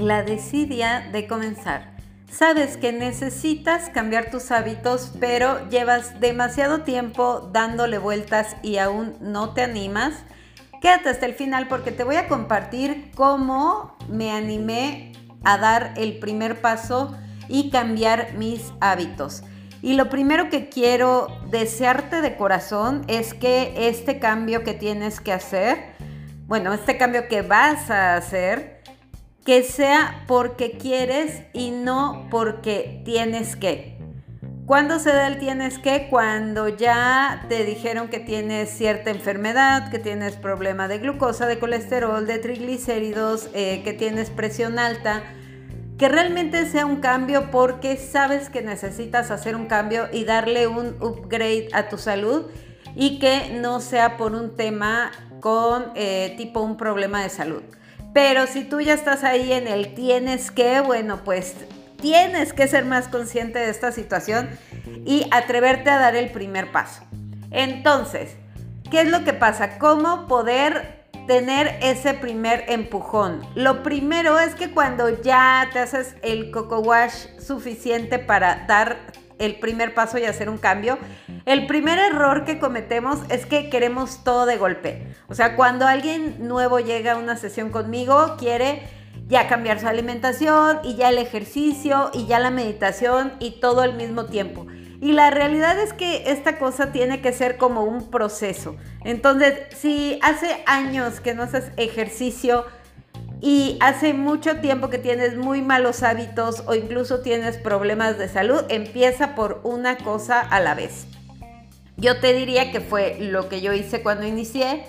la desidia de comenzar. Sabes que necesitas cambiar tus hábitos, pero llevas demasiado tiempo dándole vueltas y aún no te animas. Quédate hasta el final porque te voy a compartir cómo me animé a dar el primer paso y cambiar mis hábitos. Y lo primero que quiero desearte de corazón es que este cambio que tienes que hacer, bueno, este cambio que vas a hacer, que sea porque quieres y no porque tienes que. ¿Cuándo se da el tienes que? Cuando ya te dijeron que tienes cierta enfermedad, que tienes problema de glucosa, de colesterol, de triglicéridos, eh, que tienes presión alta. Que realmente sea un cambio porque sabes que necesitas hacer un cambio y darle un upgrade a tu salud y que no sea por un tema con eh, tipo un problema de salud. Pero si tú ya estás ahí en el tienes que, bueno, pues tienes que ser más consciente de esta situación y atreverte a dar el primer paso. Entonces, ¿qué es lo que pasa? ¿Cómo poder tener ese primer empujón? Lo primero es que cuando ya te haces el coco wash suficiente para dar el primer paso y hacer un cambio, el primer error que cometemos es que queremos todo de golpe. O sea, cuando alguien nuevo llega a una sesión conmigo, quiere ya cambiar su alimentación y ya el ejercicio y ya la meditación y todo al mismo tiempo. Y la realidad es que esta cosa tiene que ser como un proceso. Entonces, si hace años que no haces ejercicio y hace mucho tiempo que tienes muy malos hábitos o incluso tienes problemas de salud, empieza por una cosa a la vez. Yo te diría que fue lo que yo hice cuando inicié.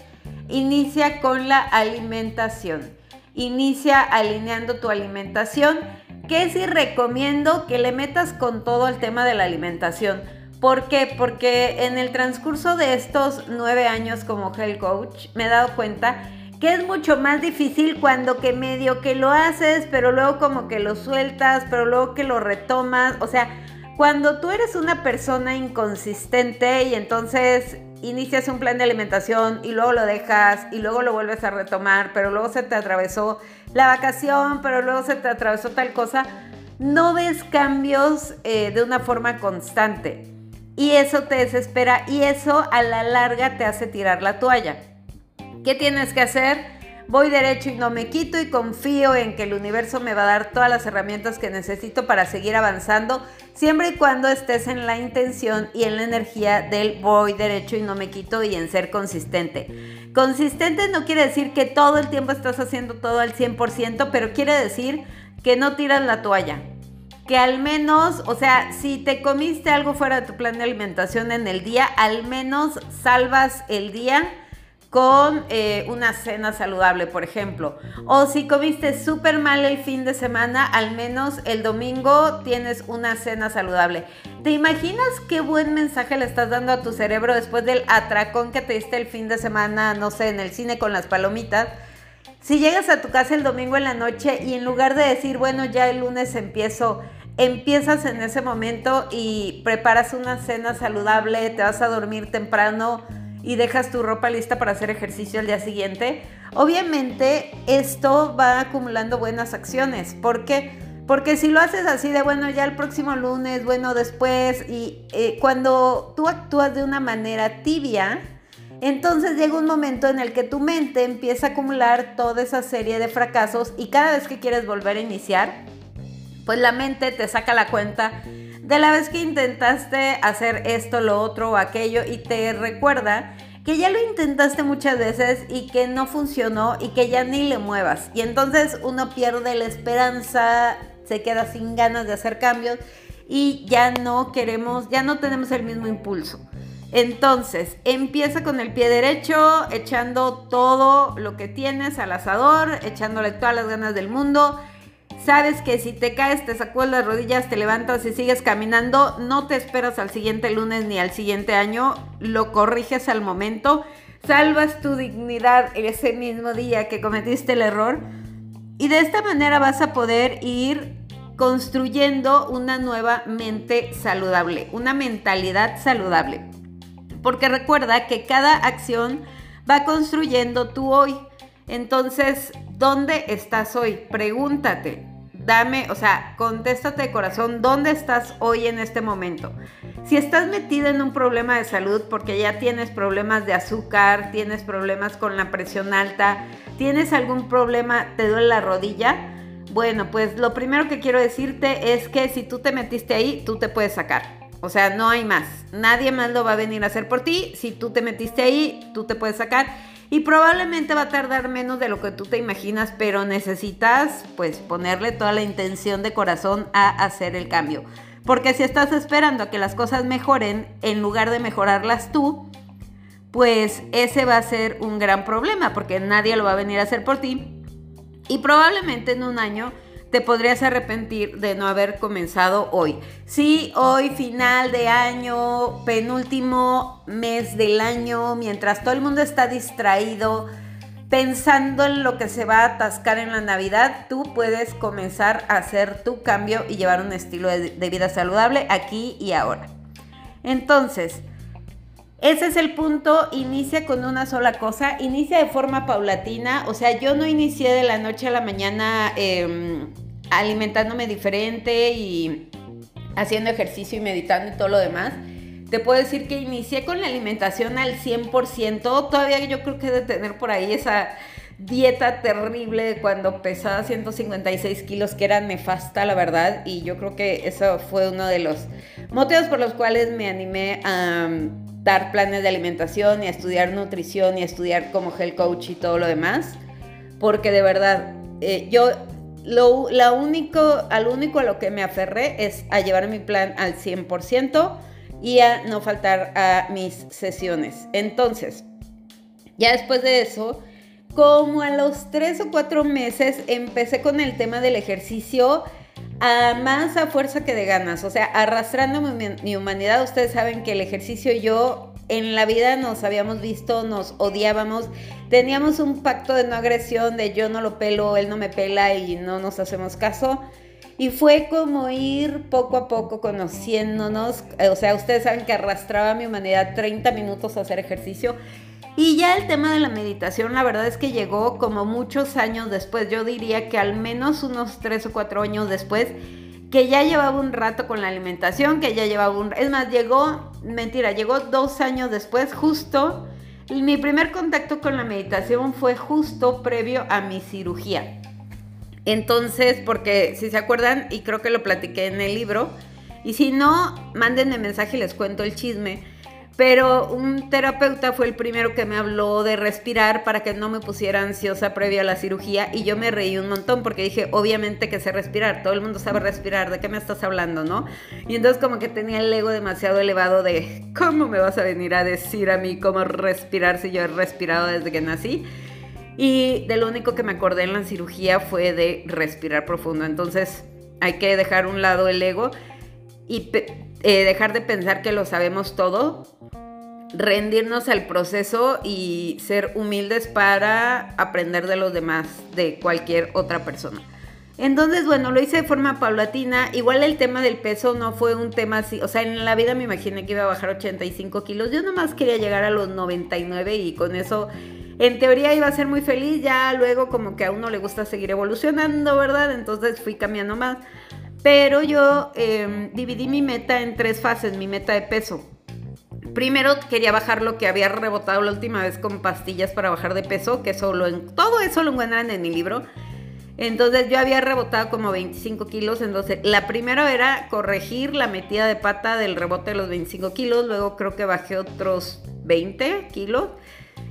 Inicia con la alimentación. Inicia alineando tu alimentación, que sí recomiendo que le metas con todo el tema de la alimentación. ¿Por qué? Porque en el transcurso de estos nueve años como health coach me he dado cuenta que es mucho más difícil cuando que medio que lo haces, pero luego como que lo sueltas, pero luego que lo retomas. O sea, cuando tú eres una persona inconsistente y entonces inicias un plan de alimentación y luego lo dejas y luego lo vuelves a retomar, pero luego se te atravesó la vacación, pero luego se te atravesó tal cosa, no ves cambios eh, de una forma constante. Y eso te desespera y eso a la larga te hace tirar la toalla. ¿Qué tienes que hacer? voy derecho y no me quito y confío en que el universo me va a dar todas las herramientas que necesito para seguir avanzando, siempre y cuando estés en la intención y en la energía del voy derecho y no me quito y en ser consistente. Consistente no quiere decir que todo el tiempo estás haciendo todo al 100%, pero quiere decir que no tiras la toalla. Que al menos, o sea, si te comiste algo fuera de tu plan de alimentación en el día, al menos salvas el día con eh, una cena saludable, por ejemplo. O si comiste súper mal el fin de semana, al menos el domingo tienes una cena saludable. ¿Te imaginas qué buen mensaje le estás dando a tu cerebro después del atracón que te diste el fin de semana, no sé, en el cine con las palomitas? Si llegas a tu casa el domingo en la noche y en lugar de decir, bueno, ya el lunes empiezo, empiezas en ese momento y preparas una cena saludable, te vas a dormir temprano, y dejas tu ropa lista para hacer ejercicio al día siguiente, obviamente esto va acumulando buenas acciones. ¿Por qué? Porque si lo haces así de, bueno, ya el próximo lunes, bueno, después, y eh, cuando tú actúas de una manera tibia, entonces llega un momento en el que tu mente empieza a acumular toda esa serie de fracasos y cada vez que quieres volver a iniciar, pues la mente te saca la cuenta de la vez que intentaste hacer esto, lo otro o aquello y te recuerda que ya lo intentaste muchas veces y que no funcionó y que ya ni le muevas. Y entonces uno pierde la esperanza, se queda sin ganas de hacer cambios y ya no queremos, ya no tenemos el mismo impulso. Entonces, empieza con el pie derecho, echando todo lo que tienes al asador, echándole todas las ganas del mundo Sabes que si te caes, te sacudes las rodillas, te levantas y sigues caminando, no te esperas al siguiente lunes ni al siguiente año, lo corriges al momento, salvas tu dignidad ese mismo día que cometiste el error y de esta manera vas a poder ir construyendo una nueva mente saludable, una mentalidad saludable. Porque recuerda que cada acción va construyendo tu hoy. Entonces, ¿dónde estás hoy? Pregúntate, dame, o sea, contéstate de corazón, ¿dónde estás hoy en este momento? Si estás metida en un problema de salud porque ya tienes problemas de azúcar, tienes problemas con la presión alta, tienes algún problema, te duele la rodilla, bueno, pues lo primero que quiero decirte es que si tú te metiste ahí, tú te puedes sacar. O sea, no hay más. Nadie más lo va a venir a hacer por ti. Si tú te metiste ahí, tú te puedes sacar. Y probablemente va a tardar menos de lo que tú te imaginas, pero necesitas pues ponerle toda la intención de corazón a hacer el cambio. Porque si estás esperando a que las cosas mejoren en lugar de mejorarlas tú, pues ese va a ser un gran problema porque nadie lo va a venir a hacer por ti. Y probablemente en un año te podrías arrepentir de no haber comenzado hoy. Sí, hoy final de año, penúltimo mes del año, mientras todo el mundo está distraído, pensando en lo que se va a atascar en la Navidad, tú puedes comenzar a hacer tu cambio y llevar un estilo de, vida saludable aquí y ahora. Entonces, ese es el punto, inicia con una sola cosa, inicia de forma paulatina, o sea, yo no inicié de la noche a la mañana em, alimentándome diferente y haciendo ejercicio y meditando y todo lo demás. Te puedo decir que inicié con la alimentación al 100%, todavía yo creo que de tener por ahí esa dieta terrible de cuando pesaba 156 kilos, que era nefasta, la verdad, y yo creo que eso fue uno de los motivos por los cuales me animé a dar planes de alimentación y a estudiar nutrición y a estudiar como health coach y todo lo demás. Porque de verdad, eh, yo lo único, al único a lo que me aferré es a llevar mi plan al 100% y a no faltar a mis sesiones. Entonces, ya después de eso, como a los tres o cuatro meses empecé con el tema del ejercicio a más a fuerza que de ganas, o sea, arrastrando mi, humanidad. Ustedes saben que el ejercicio y yo en la vida nos habíamos visto, nos odiábamos, teníamos un pacto de no agresión, de yo no lo pelo, él no me pela y no nos hacemos caso. Y fue como ir poco a poco conociéndonos. O sea, ustedes saben que arrastraba mi humanidad 30 minutos a hacer ejercicio. Y ya el tema de la meditación, la verdad es que llegó como muchos años después. Yo diría que al menos unos 3 o 4 años después que ya llevaba un rato con la alimentación, que ya llevaba un... Es más, llegó, mentira, llegó dos años después, justo. Mi primer contacto con la meditación fue justo previo a mi cirugía. Entonces, porque si se acuerdan, y creo que lo platiqué en el libro, y si no, mándenme mensaje y les cuento el chisme pero un terapeuta fue el primero que me habló de respirar para que no me pusiera ansiosa previo a la cirugía y yo me reí un montón porque dije, obviamente que sé respirar, todo el mundo sabe respirar, ¿de qué me estás hablando, no? Y entonces como que tenía el ego demasiado elevado de, ¿cómo me vas a venir a decir a mí cómo respirar si yo he respirado desde que nací? Y de lo único que me acordé en la cirugía fue de respirar profundo, entonces hay que dejar un lado el ego y eh, dejar de pensar que lo sabemos todo, rendirnos al proceso y ser humildes para aprender de los demás, de cualquier otra persona. Entonces, bueno, lo hice de forma paulatina. Igual el tema del peso no fue un tema así. O sea, en la vida me imaginé que iba a bajar 85 kilos. Yo nomás quería llegar a los 99 y con eso, en teoría, iba a ser muy feliz. Ya luego como que a uno le gusta seguir evolucionando, ¿verdad? Entonces fui cambiando más. Pero yo em, dividí mi meta en tres fases, mi meta de peso. Primero quería bajar lo que había rebotado la última vez con pastillas para bajar de peso, que solo en todo eso lo encuentran en mi libro. Entonces yo había rebotado como 25 kilos. Entonces la primera era corregir la metida de pata del rebote de los 25 kilos. Luego creo que bajé otros 20 kilos.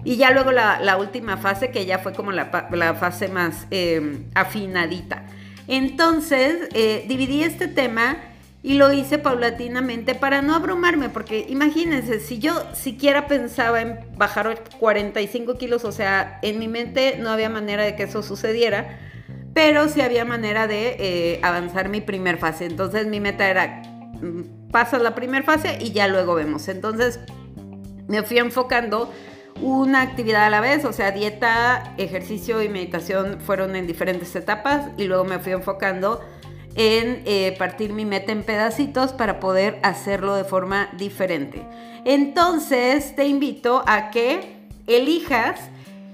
Y ya luego la, última fase, que ya fue como la, fase más em, afinadita. Entonces, eh, dividí este tema y lo hice paulatinamente para no abrumarme, porque imagínense, si yo siquiera pensaba en bajar 45 kilos, o sea, en mi mente no había manera de que eso sucediera, pero sí había manera de eh, avanzar mi primer fase. Entonces mi meta era, mm, pasas la primera fase y ya luego vemos. Entonces me fui enfocando una actividad a la vez, o sea, dieta, ejercicio y meditación fueron en diferentes etapas y luego me fui enfocando en eh, partir mi meta en pedacitos para poder hacerlo de forma diferente. Entonces te invito a que elijas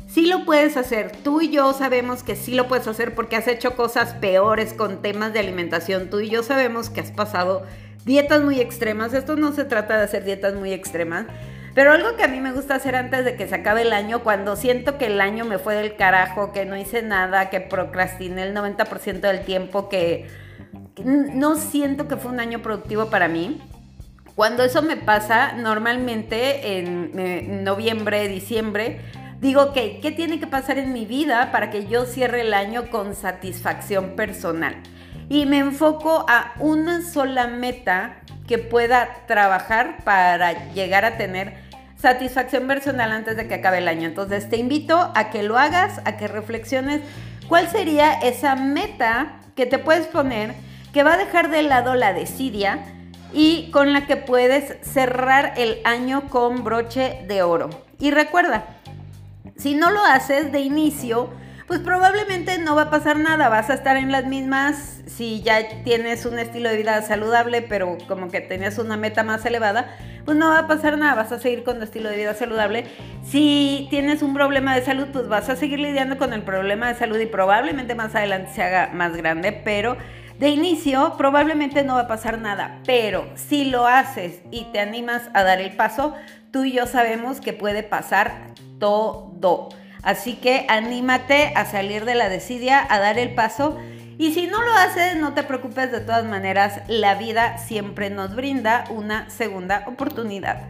Sí lo puedes hacer. Tú y yo sabemos que sí lo puedes hacer porque has hecho cosas peores con temas de alimentación. Tú y yo sabemos que has pasado dietas muy extremas. Esto no se trata de hacer dietas muy extremas. Pero algo que a mí me gusta hacer antes de que se acabe el año, cuando siento que el año me fue del carajo, que no hice nada, que procrastiné el 90% del tiempo, que, no siento que fue un año productivo para mí. Cuando eso me pasa, normalmente en noviembre, diciembre, digo, que ¿qué tiene que pasar en mi vida para que yo cierre el año con satisfacción personal? Y me enfoco a una sola meta que pueda trabajar para llegar a tener satisfacción personal antes de que acabe el año. Entonces te invito a que lo hagas, a que reflexiones cuál sería esa meta que te puedes poner que va a dejar de lado la desidia y con la que puedes cerrar el año con broche de oro. Y recuerda, si no lo haces de inicio, pues probablemente no va a pasar nada, vas a estar en las mismas si ya tienes un estilo de vida saludable, pero como que tenías una meta más elevada, pues no va a pasar nada, vas a seguir con tu estilo de vida saludable. Si tienes un problema de salud, pues vas a seguir lidiando con el problema de salud y probablemente más adelante se haga más grande, pero de inicio probablemente no va a pasar nada, pero si lo haces y te animas a dar el paso, tú y yo sabemos que puede pasar todo. Así que anímate a salir de la desidia, a dar el paso. Y si no lo haces, no te preocupes, de todas maneras, la vida siempre nos brinda una segunda oportunidad.